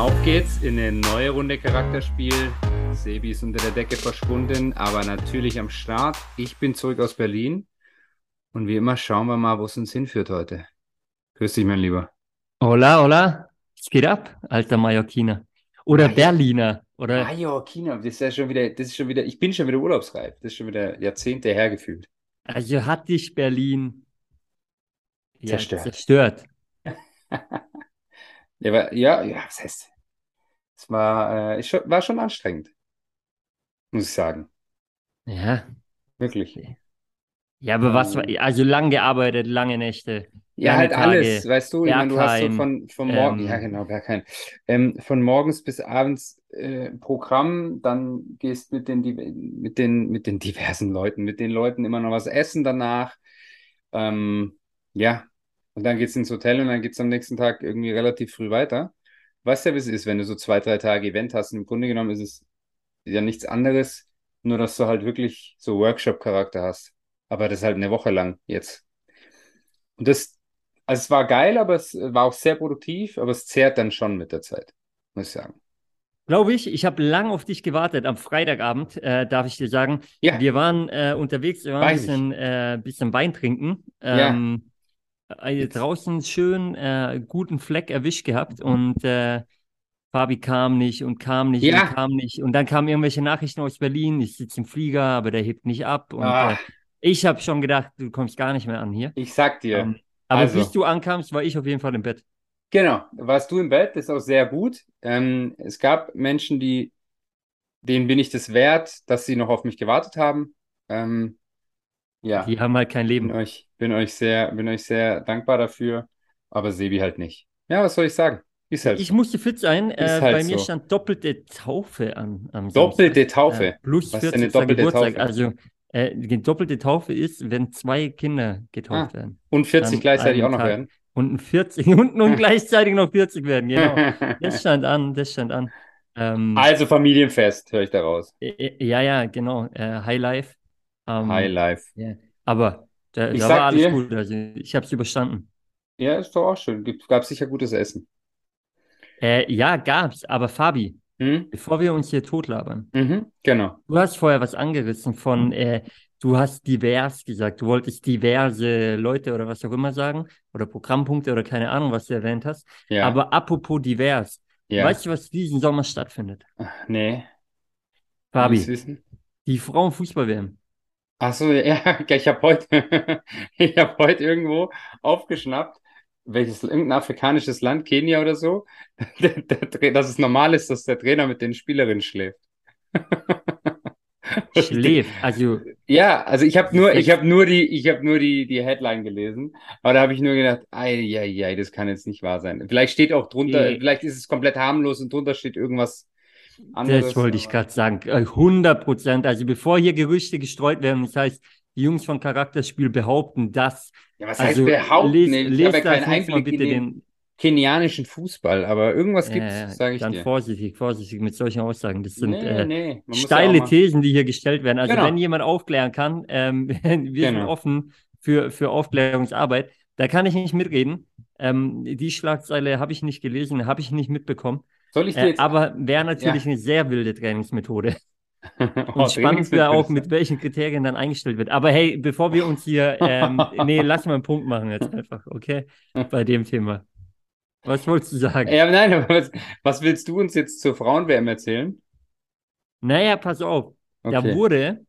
Auf geht's in eine neue Runde Charakterspiel. Sebi ist unter der Decke verschwunden, aber natürlich am Start. Ich bin zurück aus Berlin und wie immer schauen wir mal, wo es uns hinführt heute. Grüß dich, mein Lieber. Hola, hola. Was geht ab, alter Mallorquiner? Oder Mallorca. Berliner? Oder Mallorquina, das ist ja schon wieder, das ist schon wieder, ich bin schon wieder urlaubsreif. Das ist schon wieder Jahrzehnte hergefühlt. also hat dich Berlin ja, Zerstört. zerstört. Ja, ja, ja, was heißt? Es war, äh, schon, war schon anstrengend, muss ich sagen. Ja. Wirklich. Ja, aber was war, Ähm. also lang gearbeitet, lange Nächte. Ja, halt alles, Tage, weißt du, ich meine, du hast so von, von morgen, ähm, ja genau, Berghain, ähm, von morgens bis abends äh, Programm, dann gehst mit den, mit den, mit den diversen Leuten, mit den Leuten immer noch was essen danach, ähm, ja, und dann geht's ins Hotel und dann geht's am nächsten Tag irgendwie relativ früh weiter. Weißt ja, wie es ist, wenn du so zwei, drei Tage Event hast, und im Grunde genommen ist es ja nichts anderes, nur dass du halt wirklich so Workshop-Charakter hast, aber das halt eine Woche lang jetzt. Und das, also es war geil, aber es war auch sehr produktiv, aber es zehrt dann schon mit der Zeit, muss ich sagen. Glaube ich, ich habe lang auf dich gewartet. Am Freitagabend, äh, darf ich dir sagen, Ja, wir waren äh, unterwegs, wir waren ein bisschen, äh, bisschen Wein trinken. Ja. Äh, Jetzt. draußen schön äh, guten Fleck erwischt gehabt und äh, Fabi kam nicht und kam nicht Ja. und kam nicht. Und dann kamen irgendwelche Nachrichten aus Berlin. Ich sitze im Flieger, aber der hebt nicht ab. Und Ah, äh, ich habe schon gedacht, du kommst gar nicht mehr an hier. ich sag dir, Ähm, aber also. bis du ankamst, war ich auf jeden Fall im Bett. genau, warst du im Bett, das ist auch sehr gut. Ähm, es gab Menschen, die, denen bin ich das wert, dass sie noch auf mich gewartet haben. Ähm, ja, Die haben halt kein bin Leben. euch, bin euch sehr, bin euch sehr dankbar dafür, aber Sebi halt nicht. Ja, was soll ich sagen? Ist halt Ich so. musste fit sein. Äh, halt bei mir so. stand doppelte Taufe an am Doppelte Samstag. Taufe. Äh, plus Was ist denn eine 40. doppelte Geburtstag. Taufe? Also äh, die doppelte Taufe ist, wenn zwei Kinder getauft Ah, werden. und 40 An gleichzeitig auch noch Tag. werden. Und ein 40 und, und gleichzeitig noch 40 werden, genau. Das stand an, das stand an. Ähm, Also Familienfest, höre ich daraus. äh, ja, ja, genau. Äh, High Life. Ähm, High Life. ja. Aber da, Ich da war alles dir- gut. Also ich habe es überstanden. Ja, ist doch auch schön. Gab sicher gutes Essen. Äh, ja, gab's. Aber Fabi, Hm? bevor wir uns hier totlabern, Mhm, genau. du hast vorher was angerissen von, äh, du hast divers gesagt. Du wolltest diverse Leute oder was auch immer sagen oder Programmpunkte oder keine Ahnung, was du erwähnt hast. Ja, Aber apropos divers, ja. weißt du, was diesen Sommer stattfindet? Ach, nee. Fabi, die Frauenfußball-WM. Ach so, ja, ich habe heute, ich habe heute irgendwo aufgeschnappt, welches, irgendein afrikanisches Land, Kenia oder so, der, der, Tra- dass es normal ist, dass der Trainer mit den Spielerinnen schläft. Schläft. Also, Ja, also ich habe nur, ich habe nur die, ich habe nur die, die Headline gelesen, aber da habe ich nur gedacht, ei, ei, ei, das kann jetzt nicht wahr sein. Vielleicht steht auch drunter, Nee. vielleicht ist es komplett harmlos und drunter steht irgendwas anderes. das wollte ich gerade sagen. Äh, 100 Prozent. Also, bevor hier Gerüchte gestreut werden, das heißt, die Jungs von Charakterspiel behaupten das. Ja, was heißt Also, behaupten? lest, Ich lest habe ja keinen Einblick bitte in den den. kenianischen Fußball, aber irgendwas Ja, gibt's, ja, sage ich dann dir. vorsichtig, vorsichtig mit solchen Aussagen. Das sind Nee, äh, nee, steile. Thesen, die hier gestellt werden. Also, Genau. wenn jemand aufklären kann, ähm, wir sind Genau. offen für, für Aufklärungsarbeit. Da kann ich nicht mitreden. Ähm, die Schlagzeile habe ich nicht gelesen, habe ich nicht mitbekommen. Soll ich dir Äh, jetzt aber wäre natürlich eine sehr wilde Trainingsmethode. Oh, Und spannend wäre auch, mit welchen Kriterien dann eingestellt wird. Aber hey, bevor wir uns hier, ähm, nee, lass mal einen Punkt machen jetzt einfach, okay? Bei dem Thema. Was wolltest du sagen? Ja, nein, aber was, was willst du uns jetzt zur Frauen-WM erzählen? Naja, pass auf. Da Okay. wurde,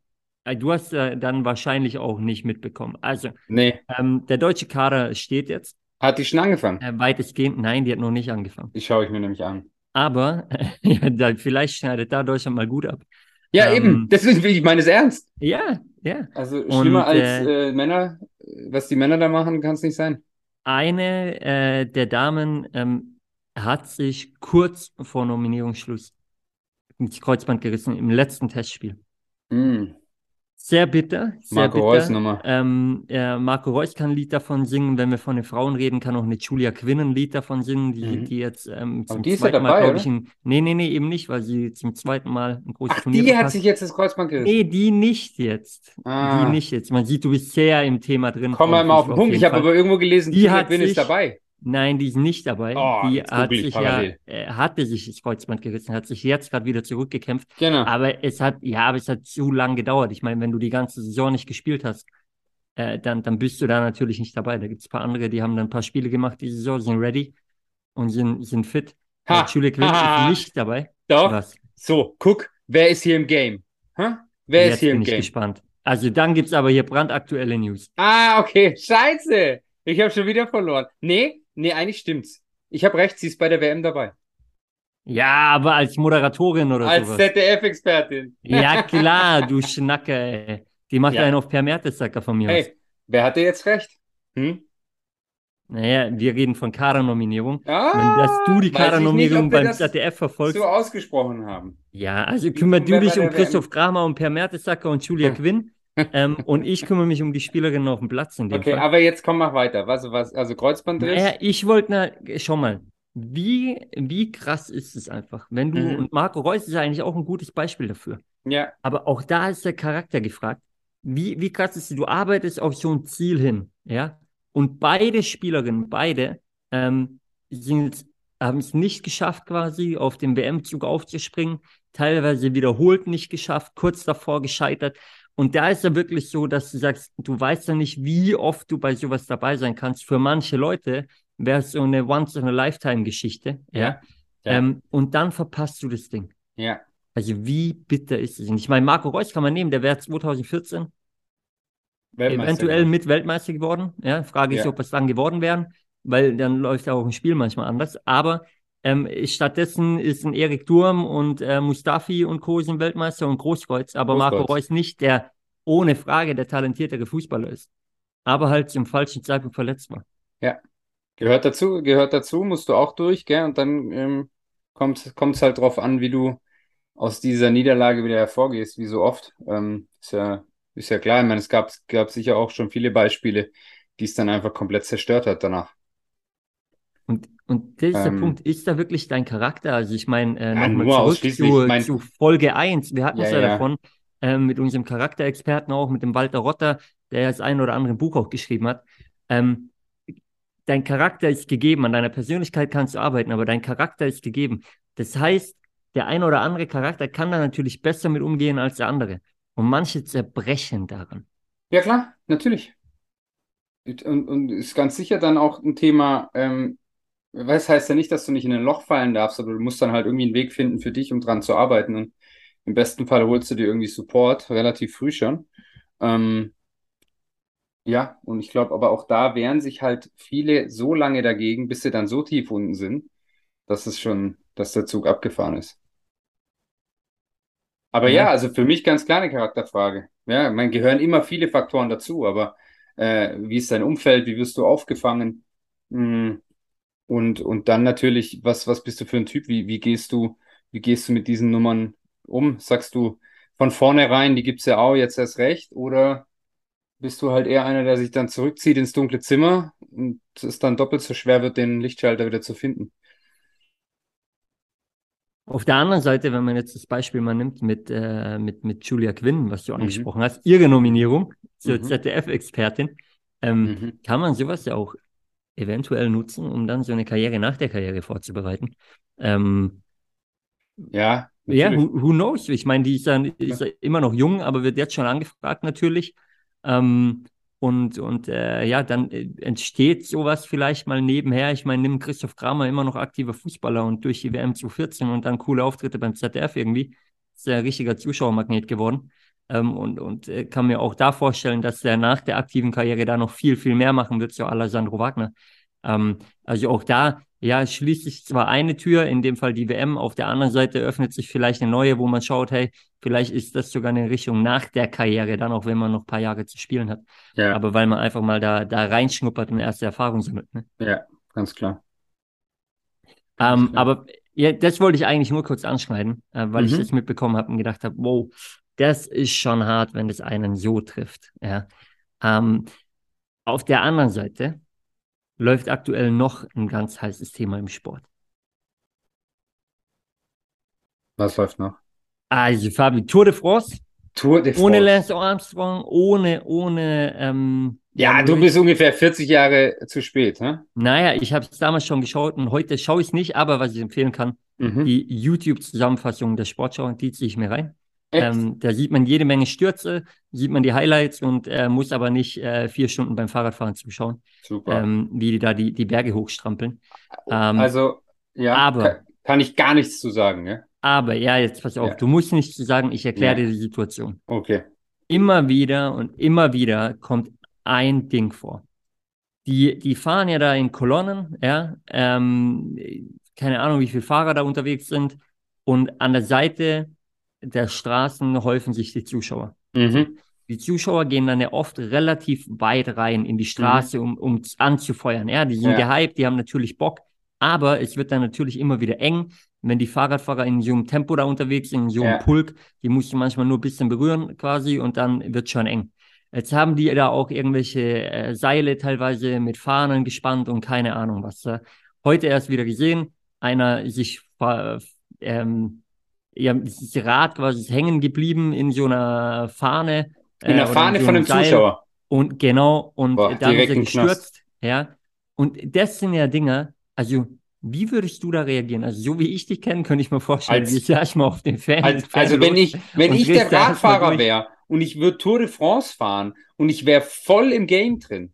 äh, du hast äh, dann wahrscheinlich auch nicht mitbekommen. Also, Nee, ähm, der deutsche Kader steht jetzt, hat die schon angefangen? äh, weitestgehend. Nein, die hat noch nicht angefangen. Die schaue ich mir nämlich an. Aber ja, vielleicht schneidet da Deutschland mal gut ab. Ja, Ähm, eben, deswegen, ich meine es ernst. Ja, ja. Also Und, schlimmer als äh, äh, Männer, was die Männer da machen, kann es nicht sein. Eine äh, der Damen ähm, hat sich kurz vor Nominierungsschluss ins Kreuzband gerissen im letzten Testspiel. Hm. Sehr bitter, sehr Marco bitter. Reus Nummer. Ähm, äh, Marco Reus kann ein Lied davon singen. Wenn wir von den Frauen reden, kann auch eine Julia Quinn ein Lied davon singen, die, Mhm. die jetzt ähm, zum die ist ja zweiten Mal, dabei, glaube ich, ein, nee, nee, nee, eben nicht, weil sie zum zweiten Mal ein großes Ach, Turnier die hat sich jetzt das Kreuzband gerissen. Nee, die nicht jetzt. Ah. Die nicht jetzt. Man sieht, du bist sehr im Thema drin. Komm mal mal auf den Punkt. Ich habe aber irgendwo gelesen, Die Julia hat Quinn ist dabei. Nein, die ist nicht dabei. Oh, die hat sich ja, äh, hatte sich das Kreuzband gerissen, hat sich jetzt gerade wieder zurückgekämpft. Genau. Aber es hat, ja, aber es hat zu lang gedauert. Ich meine, wenn du die ganze Saison nicht gespielt hast, äh, dann, dann bist du da natürlich nicht dabei. Da gibt es ein paar andere, die haben dann ein paar Spiele gemacht diese Saison, sind ready und sind, sind fit. Ha, Äh, Julia Quinn ist nicht dabei. Doch. Was? So, guck, wer ist hier im Game? Hä? Wer Jetzt ist hier bin im ich Game? gespannt. Also dann gibt es aber hier brandaktuelle News. Ah, okay. Scheiße. Ich habe schon wieder verloren. Nee, nee, eigentlich stimmt's. Ich habe recht, sie ist bei der WM dabei. Ja, aber als Moderatorin oder Als sowas. ZDF-Expertin. Ja, klar, du Schnacke, ey. Die macht Ja. einen auf Per Mertesacker von mir aus. Hey, wer hatte jetzt recht? Hm? Naja, wir reden von Kader-Nominierung. Ah, Wenn dass du die Kader-Nominierung beim das ZDF verfolgst. so ausgesprochen haben. Ja, also kümmere wer du dich um? Christoph Kramer und Per Mertesacker und Julia Quinn. Ähm, und ich kümmere mich um die Spielerinnen auf dem Platz in dem Okay, Fall. aber jetzt komm mal weiter. Was, was, also Kreuzbandriss? Naja, ich wollte, na, schau mal, wie, wie krass ist es einfach, wenn du, Mhm. und Marco Reus ist ja eigentlich auch ein gutes Beispiel dafür, Ja, aber auch da ist der Charakter gefragt. Wie, wie krass ist es, du arbeitest auf so ein Ziel hin, ja? Und beide Spielerinnen, beide, ähm, sind, haben es nicht geschafft, quasi auf dem WM-Zug aufzuspringen, teilweise wiederholt nicht geschafft, kurz davor gescheitert. Und da ist ja wirklich so, dass du sagst, du weißt ja nicht, wie oft du bei sowas dabei sein kannst. Für manche Leute wäre es so eine Once-in-a-Lifetime-Geschichte, ja. Ja. Ähm, und dann verpasst du das Ding. ja. Also wie bitter ist es? Und ich meine, Marco Reus kann man nehmen, der wäre 2014 Weltmeister eventuell mit Weltmeister geworden. Ja, Frage ist, Ja. ob es dann geworden wären, weil dann läuft ja auch ein Spiel manchmal anders. Aber ähm, stattdessen ist ein Erik Durm und äh, Mustafi und Co. sind Weltmeister und Großkreuz, aber Marco Großkreuz. Reus nicht, der ohne Frage der talentiertere Fußballer ist. Aber halt zum falschen Zeitpunkt verletzt war. Gehört dazu, gehört dazu, musst du auch durch, gell? Und dann ähm, kommt es halt drauf an, wie du aus dieser Niederlage wieder hervorgehst, wie so oft. Ähm, ist ja, ist ja klar. Ich meine, es gab, gab sicher auch schon viele Beispiele, die es dann einfach komplett zerstört hat danach. Und, und das ist der Ähm, Punkt, ist da wirklich dein Charakter? Also ich meine, äh, Ja, nochmal zurück zu, mein- zu Folge 1. Wir hatten es ja, ja. davon, ähm, mit unserem Charakterexperten auch, mit dem Walter Rotter, der ja das ein oder andere Buch auch geschrieben hat. Ähm, dein Charakter ist gegeben, an deiner Persönlichkeit kannst du arbeiten, aber dein Charakter ist gegeben. Das heißt, der ein oder andere Charakter kann da natürlich besser mit umgehen als der andere. Und manche zerbrechen daran. Ja, klar, natürlich. Und, und ist ganz sicher dann auch ein Thema, ähm, was heißt ja nicht, dass du nicht in ein Loch fallen darfst, aber du musst dann halt irgendwie einen Weg finden für dich, um dran zu arbeiten. Und im besten Fall holst du dir irgendwie Support, relativ früh schon. Ähm, ja, und ich glaube, aber auch da wehren sich halt viele so lange dagegen, bis sie dann so tief unten sind, dass es schon, dass der Zug abgefahren ist. Aber Ja. ja, also für mich ganz klar eine Charakterfrage. Ja, man gehören immer viele Faktoren dazu, aber äh, wie ist dein Umfeld, wie wirst du aufgefangen? Mm, Und, und dann natürlich, was, was bist du für ein Typ? Wie, wie gehst du, wie gehst du mit diesen Nummern um? Sagst du von vornherein, die gibt's ja auch, jetzt erst recht? Oder bist du halt eher einer, der sich dann zurückzieht ins dunkle Zimmer und es dann doppelt so schwer wird, den Lichtschalter wieder zu finden? Auf der anderen Seite, wenn man jetzt das Beispiel mal nimmt mit, äh, mit, mit Julia Quinn, was du Mhm. angesprochen hast, ihre Nominierung zur Mhm. ZDF-Expertin, ähm, Mhm. kann man sowas ja auch eventuell nutzen, um dann so eine Karriere nach der Karriere vorzubereiten. Ähm, Ja, ja, natürlich. who, who knows? Ich meine, die ist ja, ist ja immer noch jung, aber wird jetzt schon angefragt natürlich. Ähm, und und äh, ja, dann äh, entsteht sowas vielleicht mal nebenher. Ich meine, nimm Christoph Kramer immer noch aktiver Fußballer und durch die WM 2014 und dann coole Auftritte beim ZDF irgendwie. Ist ja ein richtiger Zuschauermagnet geworden. Ähm, und und äh, kann mir auch da vorstellen, dass der nach der aktiven Karriere da noch viel, viel mehr machen wird, so à la Sandro Wagner. Ähm, also auch da, ja, schließt sich zwar eine Tür, in dem Fall die WM, auf der anderen Seite öffnet sich vielleicht eine neue, wo man schaut, hey, vielleicht ist das sogar eine Richtung nach der Karriere, dann auch wenn man noch ein paar Jahre zu spielen hat. Ja, Aber weil man einfach mal da, da reinschnuppert und erste Erfahrung sammelt. Ne? ja, ganz klar. Ganz Ähm, klar. aber ja, das wollte ich eigentlich nur kurz anschneiden, äh, weil ich Mhm. das mitbekommen habe und gedacht habe, wow, das ist schon hart, wenn das einen so trifft. Ja. Ähm, auf der anderen Seite läuft aktuell noch ein ganz heißes Thema im Sport. Was läuft noch? Also Fabi, Tour de France Tour de France. Ohne Lance Armstrong, ohne, ohne. Ähm, ja, du bist ungefähr 40 Jahre zu spät, ne? Naja, ich habe es damals schon geschaut und heute schaue ich es nicht, aber was ich empfehlen kann, mhm. die YouTube-Zusammenfassung der Sportschau, die ziehe ich mir rein. Ähm, da sieht man jede Menge Stürze, sieht man die Highlights und äh, muss aber nicht äh, vier Stunden beim Fahrradfahren zuschauen, Super. Ähm, wie die da die, die Berge hochstrampeln. Ähm, also, ja, aber, kann, kann, ich gar nichts zu sagen, ne? Aber, ja, jetzt pass auf, ja. du musst nichts zu sagen, ich erkläre ja. dir die Situation. Okay. Immer wieder und immer wieder kommt ein Ding vor. Die, die fahren ja da in Kolonnen, ja, ähm, keine Ahnung, wie viele Fahrer da unterwegs sind und an der Seite der Straßen häufen sich die Zuschauer. Mhm. Die Zuschauer gehen dann ja oft relativ weit rein in die Straße, mhm. um, um anzufeuern. Ja, die sind ja. gehypt, die haben natürlich Bock, aber es wird dann natürlich immer wieder eng, wenn die Fahrradfahrer in so einem Tempo da unterwegs sind, in so einem ja. Pulk, die musst du manchmal nur ein bisschen berühren quasi und dann wird schon eng. Jetzt haben die da auch irgendwelche äh, Seile teilweise mit Fahnen gespannt und keine Ahnung was. Äh. Heute erst wieder gesehen, einer sich ähm, ja, dieses Rad quasi hängen geblieben in so einer Fahne. In der äh, Fahne so von einem Seil. Zuschauer. Und genau, und Boah, dann ist er gestürzt. Ja. Und das sind ja Dinge, also wie würdest du da reagieren? Also so wie ich dich kenne, könnte ich mir vorstellen, als, ich sag mal auf den Fan. Als, also wenn ich, wenn ich der Radfahrer wäre und ich würde Tour de France fahren und ich wäre voll im Game drin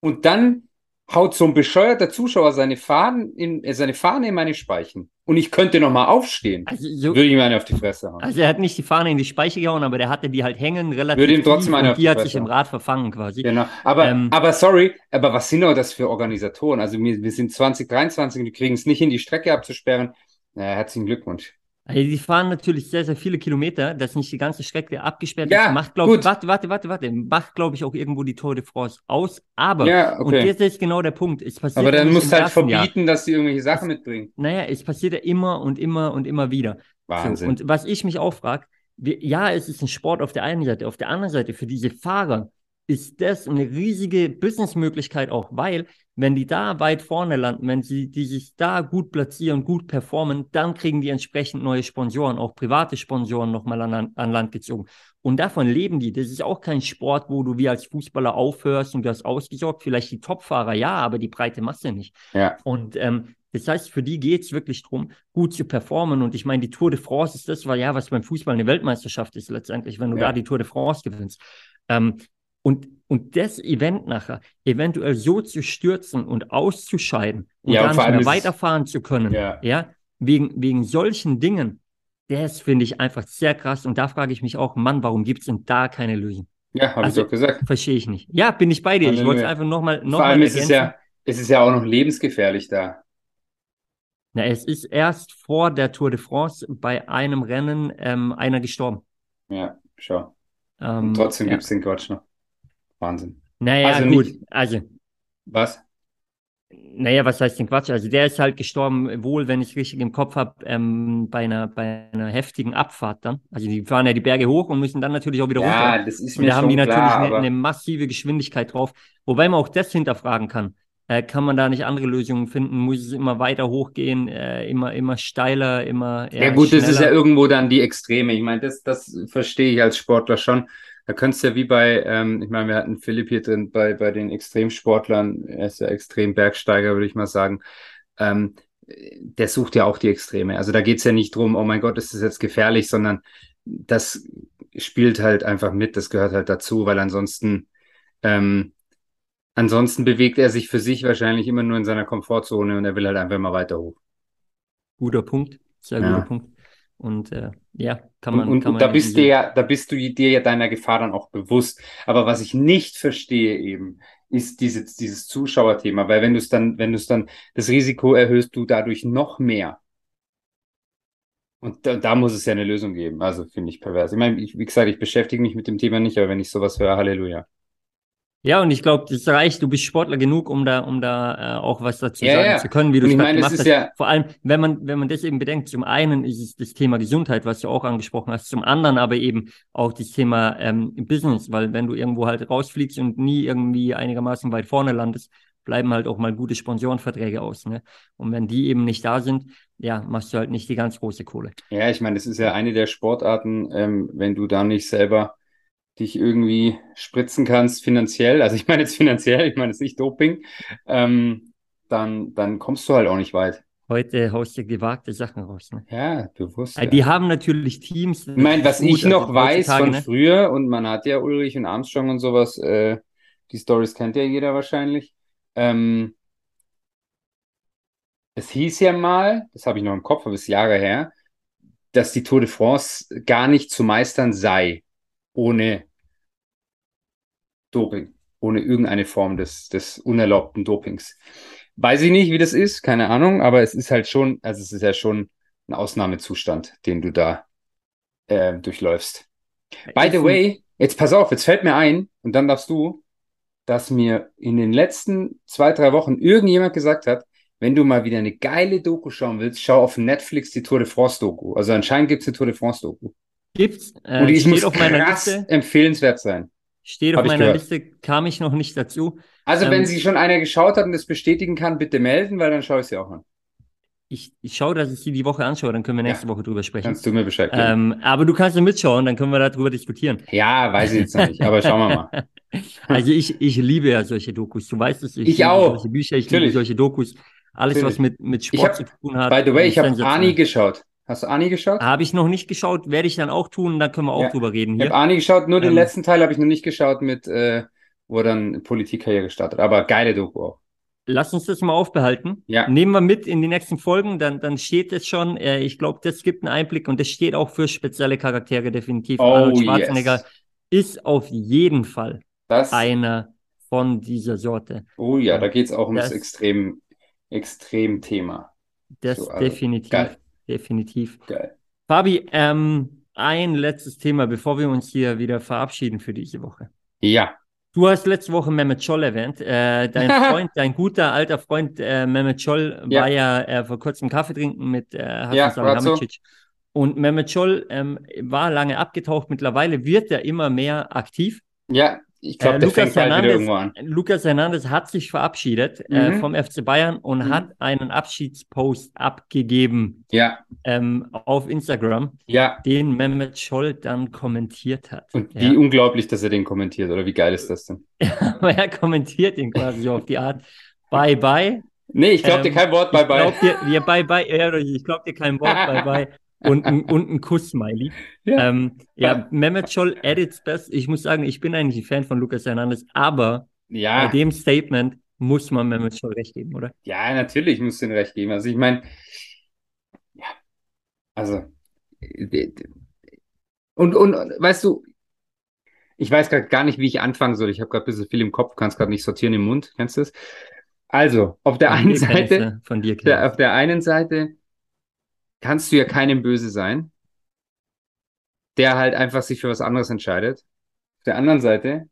und dann haut so ein bescheuerter Zuschauer seine Fahnen in, äh, seine Fahne in meine Speichen. Und ich könnte nochmal aufstehen. Also so, würde ich mir eine auf die Fresse hauen. Also er hat nicht die Fahne in die Speiche gehauen, aber der hatte die halt hängen, relativ würde ihm trotzdem eine und die hat sich im Rad verfangen quasi. Genau. Aber, ähm, aber sorry, aber was sind doch das für Organisatoren? Also wir, wir sind 2023 und die kriegen es nicht hin, die Strecke abzusperren. Naja, herzlichen Glückwunsch. Also die fahren natürlich sehr, sehr viele Kilometer, dass nicht die ganze Strecke abgesperrt ja, ist. Macht, glaube ich, warte, warte, warte, warte, macht, glaube ich, auch irgendwo die Tour de France aus. Aber, ja, okay. und jetzt ist genau der Punkt. Es passiert Aber dann musst du halt verbieten, Jahr. dass sie irgendwelche Sachen mitbringen. Naja, es passiert ja immer und immer und immer wieder. Wahnsinn. So, und was ich mich auch frage, ja, es ist ein Sport auf der einen Seite, auf der anderen Seite für diese Fahrer ist das eine riesige Businessmöglichkeit auch, weil wenn die da weit vorne landen, wenn sie die sich da gut platzieren, gut performen, dann kriegen die entsprechend neue Sponsoren, auch private Sponsoren nochmal an, an Land gezogen. Und davon leben die. Das ist auch kein Sport, wo du wie als Fußballer aufhörst und du hast ausgesorgt. Vielleicht die Topfahrer, ja, aber die breite Masse nicht. Ja. Und ähm, das heißt, für die geht es wirklich darum, gut zu performen. Und ich meine, die Tour de France ist das, weil ja, was beim Fußball eine Weltmeisterschaft ist letztendlich, wenn du ja. da die Tour de France gewinnst. Ähm, und, und das Event nachher eventuell so zu stürzen und auszuscheiden und ja, gar nicht mehr weiterfahren zu können, ja, ja wegen, wegen solchen Dingen, das finde ich einfach sehr krass. Und da frage ich mich auch, Mann, warum gibt es denn da keine Lösung? Ja, habe also, ich doch gesagt. Verstehe ich nicht. Ja, bin ich bei dir. Ich wollte es einfach nochmal noch Vor allem ist es, ja, es ist ja auch noch lebensgefährlich da. Na, es ist erst vor der Tour de France bei einem Rennen ähm, einer gestorben. Ja, schau. Ähm, trotzdem ja. gibt es den Quatsch noch. Wahnsinn. Naja, also gut. Nicht... Also. Was? Naja, was heißt denn Quatsch? Also der ist halt gestorben, wohl, wenn ich es richtig im Kopf habe, ähm, bei, einer, bei einer heftigen Abfahrt dann. Also die fahren ja die Berge hoch und müssen dann natürlich auch wieder ja, runter. Ja, das ist mir und da haben die natürlich klar, eine, eine, massive Geschwindigkeit drauf. Wobei man auch das hinterfragen kann. Äh, kann man da nicht andere Lösungen finden? Muss es immer weiter hochgehen, äh, immer, immer steiler, immer. Ja, gut, schneller? das ist ja irgendwo dann die Extreme. Ich meine, das, das verstehe ich als Sportler schon. Da könntest du ja wie bei, ähm, ich meine, wir hatten Philipp hier drin bei, bei den Extremsportlern, er ist ja extrem Bergsteiger, würde ich mal sagen. Ähm, der sucht ja auch die Extreme. Also da geht es ja nicht drum, oh mein Gott, ist das jetzt gefährlich, sondern das spielt halt einfach mit, das gehört halt dazu, weil ansonsten, ähm, ansonsten bewegt er sich für sich wahrscheinlich immer nur in seiner Komfortzone und er will halt einfach mal weiter hoch. Guter Punkt, sehr ja. guter Punkt. Und äh, ja, kann man. Und, kann man da bist du ja, da bist du dir ja deiner Gefahr dann auch bewusst. Aber was ich nicht verstehe eben, ist dieses, dieses Zuschauerthema, weil wenn du es dann, wenn du es dann, das Risiko erhöhst du dadurch noch mehr. Und da, da muss es ja eine Lösung geben. Also finde ich pervers. Ich meine, ich, wie gesagt, ich beschäftige mich mit dem Thema nicht, aber wenn ich sowas höre, Halleluja. Ja, und ich glaube, das reicht. Du bist Sportler genug, um da, um da äh, auch was dazu ja, sagen ja. zu können, wie du es gerade gemacht hast. Ja Vor allem, wenn man, wenn man das eben bedenkt, zum einen ist es das Thema Gesundheit, was du auch angesprochen hast, zum anderen aber eben auch das Thema ähm, Business, weil wenn du irgendwo halt rausfliegst und nie irgendwie einigermaßen weit vorne landest bleiben halt auch mal gute Sponsorenverträge aus. Ne? Und wenn die eben nicht da sind, ja, machst du halt nicht die ganz große Kohle. Ja, ich meine, das ist ja eine der Sportarten, ähm, wenn du da nicht selber dich irgendwie spritzen kannst finanziell, also ich meine jetzt finanziell, ich meine jetzt nicht Doping, ähm, dann, dann kommst du halt auch nicht weit. Heute haust du gewagte Sachen raus. Ne? Ja, bewusst. Ja. Die haben natürlich Teams. Ich meine, was ich noch also weiß von ne? früher, und man hat ja Ulrich und Armstrong und sowas, äh, die Stories kennt ja jeder wahrscheinlich. Ähm, es hieß ja mal, das habe ich noch im Kopf, aber es ist Jahre her, dass die Tour de France gar nicht zu meistern sei ohne Doping, ohne irgendeine Form des, des unerlaubten Dopings. Weiß ich nicht, wie das ist, keine Ahnung, aber es ist halt schon, also es ist ja schon ein Ausnahmezustand, den du da äh, durchläufst. By the way, jetzt pass auf, jetzt fällt mir ein, und dann darfst du, dass mir in den letzten zwei, drei Wochen irgendjemand gesagt hat, wenn du mal wieder eine geile Doku schauen willst, schau auf Netflix die Tour de France Doku. Also anscheinend gibt es eine Tour de France Doku. Gibt's. Äh, und die muss auf meiner krass Liste. empfehlenswert sein. Steht auf meiner Liste, kam ich noch nicht dazu. Also, ähm, wenn sie schon einer geschaut hat und das bestätigen kann, bitte melden, weil dann schaue ich sie auch an. Ich, ich schaue, dass ich sie die Woche anschaue, dann können wir nächste ja, Woche drüber sprechen. Kannst du mir Bescheid geben. Ähm, aber du kannst ja mitschauen, dann können wir darüber diskutieren. Ja, weiß ich jetzt noch nicht, aber schauen wir mal. Also ich, ich liebe ja solche Dokus. Du weißt es, ich, ich auch. solche Bücher, ich Natürlich. liebe solche Dokus. Alles, Natürlich. was mit, mit Sport hab, zu tun hat. By the way, ich habe Ani geschaut. Hast du Ani geschaut? Habe ich noch nicht geschaut, werde ich dann auch tun, da können wir auch ja. drüber reden. Hier. Ich habe Ani geschaut, nur den ähm, letzten Teil habe ich noch nicht geschaut, mit, äh, wo er dann Politikkarriere gestartet. Aber geile Doku auch. Lass uns das mal aufbehalten. Ja. Nehmen wir mit in die nächsten Folgen, dann, dann steht es schon. Äh, ich glaube, das gibt einen Einblick und das steht auch für spezielle Charaktere definitiv. Oh, Arnold Schwarzenegger yes. ist auf jeden Fall das, einer von dieser Sorte. Oh ja, da geht es auch um das, das extrem, extrem Thema. Das so, also, definitiv. Geil. Definitiv. Geil. Fabi, ähm, ein letztes Thema, bevor wir uns hier wieder verabschieden für diese Woche. Ja. Du hast letzte Woche Mehmet Scholl erwähnt. Äh, dein Freund, dein guter alter Freund äh, Mehmet Scholl ja. war ja äh, vor kurzem Kaffee trinken mit äh, Hasan ja, Salihamidzic. Und Mehmet Scholl ähm, war lange abgetaucht. Mittlerweile wird er immer mehr aktiv. Ja, ich glaube, äh, der Lukas fängt Hernandez, irgendwo an. Lukas Hernandez hat sich verabschiedet äh, mhm. äh, vom FC Bayern und mhm. hat einen Abschiedspost abgegeben ja. ähm, auf Instagram, ja. den Mehmet Scholl dann kommentiert hat. Und wie unglaublich, dass er den kommentiert, oder wie geil ist das denn? Er kommentiert ihn quasi so auf die Art Bye Bye. Nee, ich glaube ähm, dir kein Wort Bye Bye. Ich glaube dir, Bye Bye, ich glaube dir kein Wort Bye Bye und ein, und ein Kuss-Smiley. Ja, ähm, ja Mehmet Scholl at its best. Ich muss sagen, ich bin eigentlich ein Fan von Lukas Hernandez, aber ja. bei dem Statement muss man Mehmet Scholl recht geben, oder? Ja, natürlich muss den recht geben. Also ich meine, ja, also und, und weißt du, ich weiß gerade gar nicht, wie ich anfangen soll. Ich habe gerade ein bisschen viel im Kopf, kannst gerade nicht sortieren im Mund. Kennst du das? Also, auf der einen Seite, von dir der, auf der einen Seite kannst du ja keinem böse sein, der halt einfach sich für was anderes entscheidet. Auf der anderen Seite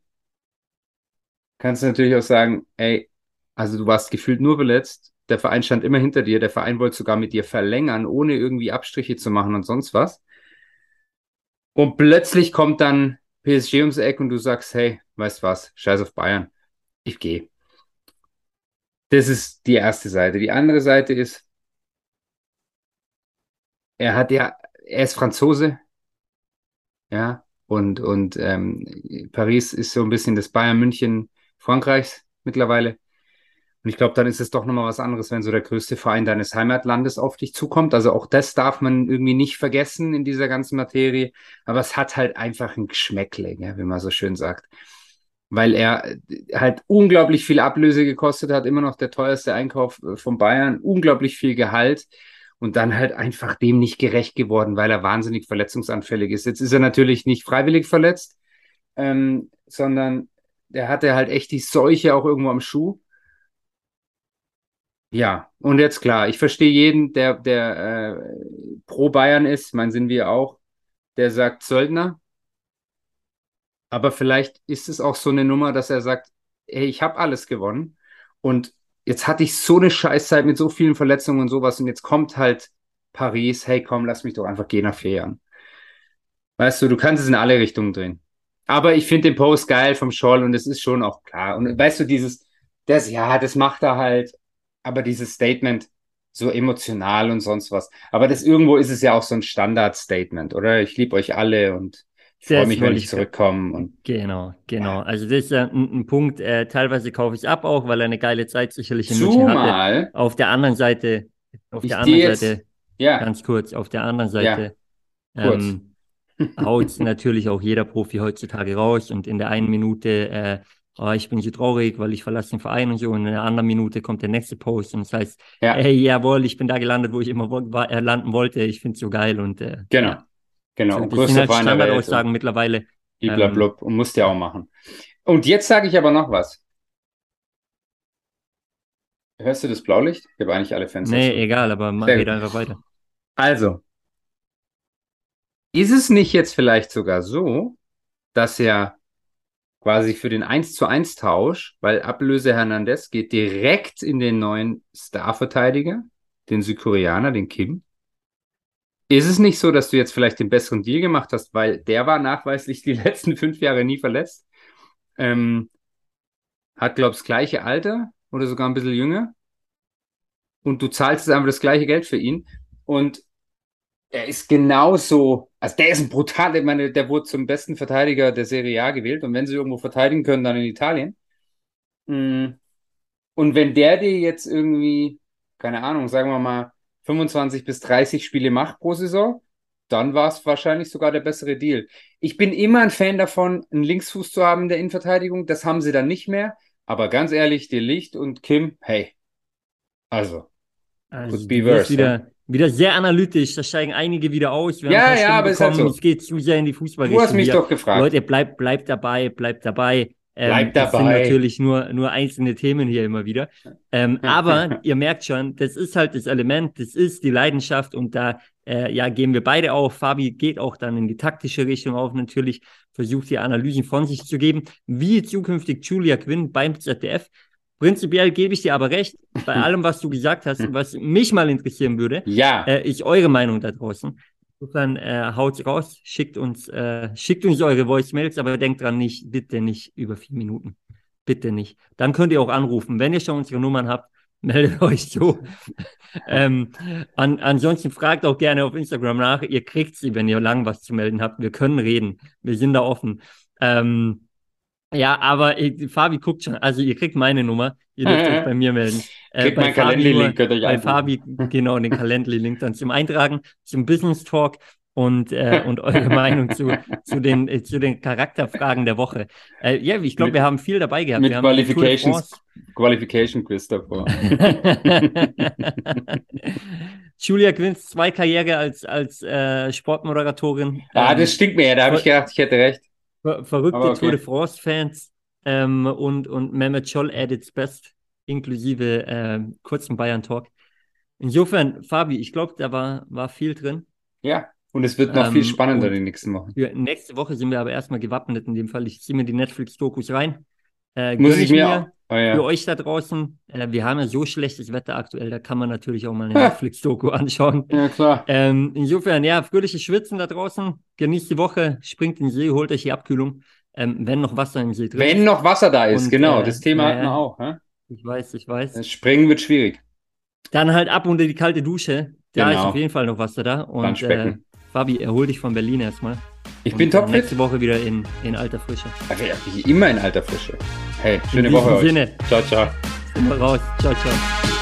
kannst du natürlich auch sagen, ey, also du warst gefühlt nur verletzt, der Verein stand immer hinter dir, der Verein wollte sogar mit dir verlängern, ohne irgendwie Abstriche zu machen und sonst was. Und plötzlich kommt dann PSG ums Eck und du sagst, hey, weißt was, scheiß auf Bayern, ich gehe. Das ist die erste Seite. Die andere Seite ist, er hat ja, er ist Franzose, ja, und, und ähm, Paris ist so ein bisschen das Bayern München Frankreichs mittlerweile. Und ich glaube, dann ist es doch nochmal was anderes, wenn so der größte Verein deines Heimatlandes auf dich zukommt. Also auch das darf man irgendwie nicht vergessen in dieser ganzen Materie. Aber es hat halt einfach ein Geschmäckle, ja, wie man so schön sagt. Weil er halt unglaublich viel Ablöse gekostet hat, immer noch der teuerste Einkauf äh, von Bayern, unglaublich viel Gehalt und dann halt einfach dem nicht gerecht geworden, weil er wahnsinnig verletzungsanfällig ist. Jetzt ist er natürlich nicht freiwillig verletzt, ähm, sondern der hatte halt echt die Seuche auch irgendwo am Schuh. Ja, und jetzt klar, ich verstehe jeden, der, der äh, pro Bayern ist, mein sind wir auch, der sagt Söldner. Aber vielleicht ist es auch so eine Nummer, dass er sagt, hey, ich habe alles gewonnen und jetzt hatte ich so eine Scheißzeit mit so vielen Verletzungen und sowas und jetzt kommt halt Paris, hey komm, lass mich doch einfach gehen nach vier Jahren. Weißt du, du kannst es in alle Richtungen drehen. Aber ich finde den Post geil vom Scholl und es ist schon auch klar. Und weißt du, dieses, das, ja, das macht er halt. Aber dieses Statement, so emotional und sonst was. Aber das irgendwo ist es ja auch so ein Standard-Statement, oder? Ich liebe euch alle und ich freue mich, wenn ich zurückkomme. Und genau, genau. Also das ist ein, ein Punkt, äh, teilweise kaufe ich ab auch, weil er eine geile Zeit sicherlich in München hatte. Auf der anderen Seite, auf der anderen jetzt, Seite, ja. ganz kurz, auf der anderen Seite ja. ähm, haut natürlich auch jeder Profi heutzutage raus und in der einen Minute äh, oh, ich bin so traurig, weil ich verlasse den Verein und so. Und in einer anderen Minute kommt der nächste Post und das heißt, ja. hey, jawohl, ich bin da gelandet, wo ich immer war, äh, landen wollte. Ich finde es so geil und äh, genau, ja. Genau. So, das sind halt Standardaussagen mittlerweile. Blablabla. Ähm, und musst ja auch machen. Und jetzt sage ich aber noch was. Hörst du das Blaulicht? Ich habe eigentlich alle Fenster. Nee, egal, aber mach geht einfach weiter. Also, ist es nicht jetzt vielleicht sogar so, dass ja quasi für den 1 zu 1 Tausch, weil Ablöse Hernandez geht direkt in den neuen Starverteidiger, den Südkoreaner, den Kim. Ist es nicht so, dass du jetzt vielleicht den besseren Deal gemacht hast, weil der war nachweislich die letzten fünf Jahre nie verletzt? Ähm, hat, glaub ich, das gleiche Alter oder sogar ein bisschen jünger. Und du zahlst einfach das gleiche Geld für ihn. Und er ist genauso, also der ist ein brutal, ich meine, der wurde zum besten Verteidiger der Serie A gewählt und wenn sie irgendwo verteidigen können, dann in Italien. Mm. Und wenn der dir jetzt irgendwie, keine Ahnung, sagen wir mal, 25 bis 30 Spiele macht pro Saison, dann war es wahrscheinlich sogar der bessere Deal. Ich bin immer ein Fan davon, einen Linksfuß zu haben in der Innenverteidigung. Das haben sie dann nicht mehr. Aber ganz ehrlich, die Licht und Kim, hey. Also, also could be worse. Wieder, wieder sehr analytisch, da steigen einige wieder aus. Wir ja, ja, aber es ist halt so. Es geht zu sehr in die Fußball. Du hast mich doch gefragt. Leute, bleibt bleib dabei, bleibt dabei. Ähm, Bleibt dabei. Das sind natürlich nur, nur einzelne Themen hier immer wieder. Ähm, aber ihr merkt schon, das ist halt das Element, das ist die Leidenschaft und da äh, ja, gehen wir beide auf. Fabi geht auch dann in die taktische Richtung auf, natürlich versucht die Analysen von sich zu geben, wie zukünftig Julia Quinn beim ZDF. Prinzipiell gebe ich dir aber recht, bei allem, was du gesagt hast, was mich mal interessieren würde, ja. äh, ist eure Meinung da draußen. Insofern äh, haut raus, schickt uns, äh, schickt uns eure Voicemails, aber denkt dran nicht, bitte nicht über vier Minuten. Bitte nicht. Dann könnt ihr auch anrufen. Wenn ihr schon unsere Nummern habt, meldet euch so. ähm, an, ansonsten fragt auch gerne auf Instagram nach. Ihr kriegt sie, wenn ihr lang was zu melden habt. Wir können reden. Wir sind da offen. Ähm, ja, aber ich, Fabi guckt schon. Also ihr kriegt meine Nummer. Ihr dürft euch bei mir melden. Äh, kriegt mein Calendly-Link, könnt euch Bei Fabi, genau, den Calendly-Link dann zum Eintragen, zum Business Talk und, äh, und eure Meinung zu, zu, den, äh, zu den Charakterfragen der Woche. Äh, ja, ich glaube, wir haben viel dabei gehabt. Mit Qualifications, Qualification Quiz davor. Julia Quinns zwei Karriere als, als äh, Sportmoderatorin. Ah, das stinkt mir ja, da habe ich gedacht, ich hätte recht. Ver verrückte okay. Tour de France-Fans ähm, und, und Mehmet Scholl at its best, inklusive äh, kurzen Bayern-Talk. Insofern, Fabi, ich glaube, da war, war viel drin. Ja, und es wird noch ähm, viel spannender die nächsten Wochen. nächste Woche sind wir aber erstmal gewappnet in dem Fall. Ich ziehe mir die Netflix-Dokus rein. Äh, Muss ich mir, mir oh, ja. für euch da draußen. Äh, wir haben ja so schlechtes Wetter aktuell, da kann man natürlich auch mal eine Netflix-Doku anschauen. Ja, klar. Ähm, insofern, ja, fröhliches Schwitzen da draußen. Genießt die Woche, springt in den See, holt euch die Abkühlung. Ähm, wenn noch Wasser im See drin ist. Wenn noch Wasser da ist, Und, genau. Äh, das Thema hatten wir auch. Hä? Ich weiß, ich weiß. Das Springen wird schwierig. Dann halt ab unter die kalte Dusche. Da genau. ist auf jeden Fall noch Wasser da. Und äh, Fabi, erhol dich von Berlin erstmal. Ich bin topfit. Nächste Woche wieder in, in alter Frische. Okay, immer in alter Frische. Hey, schöne in Woche euch. Sinne. Ciao, ciao. Sind wir raus. Ciao, ciao.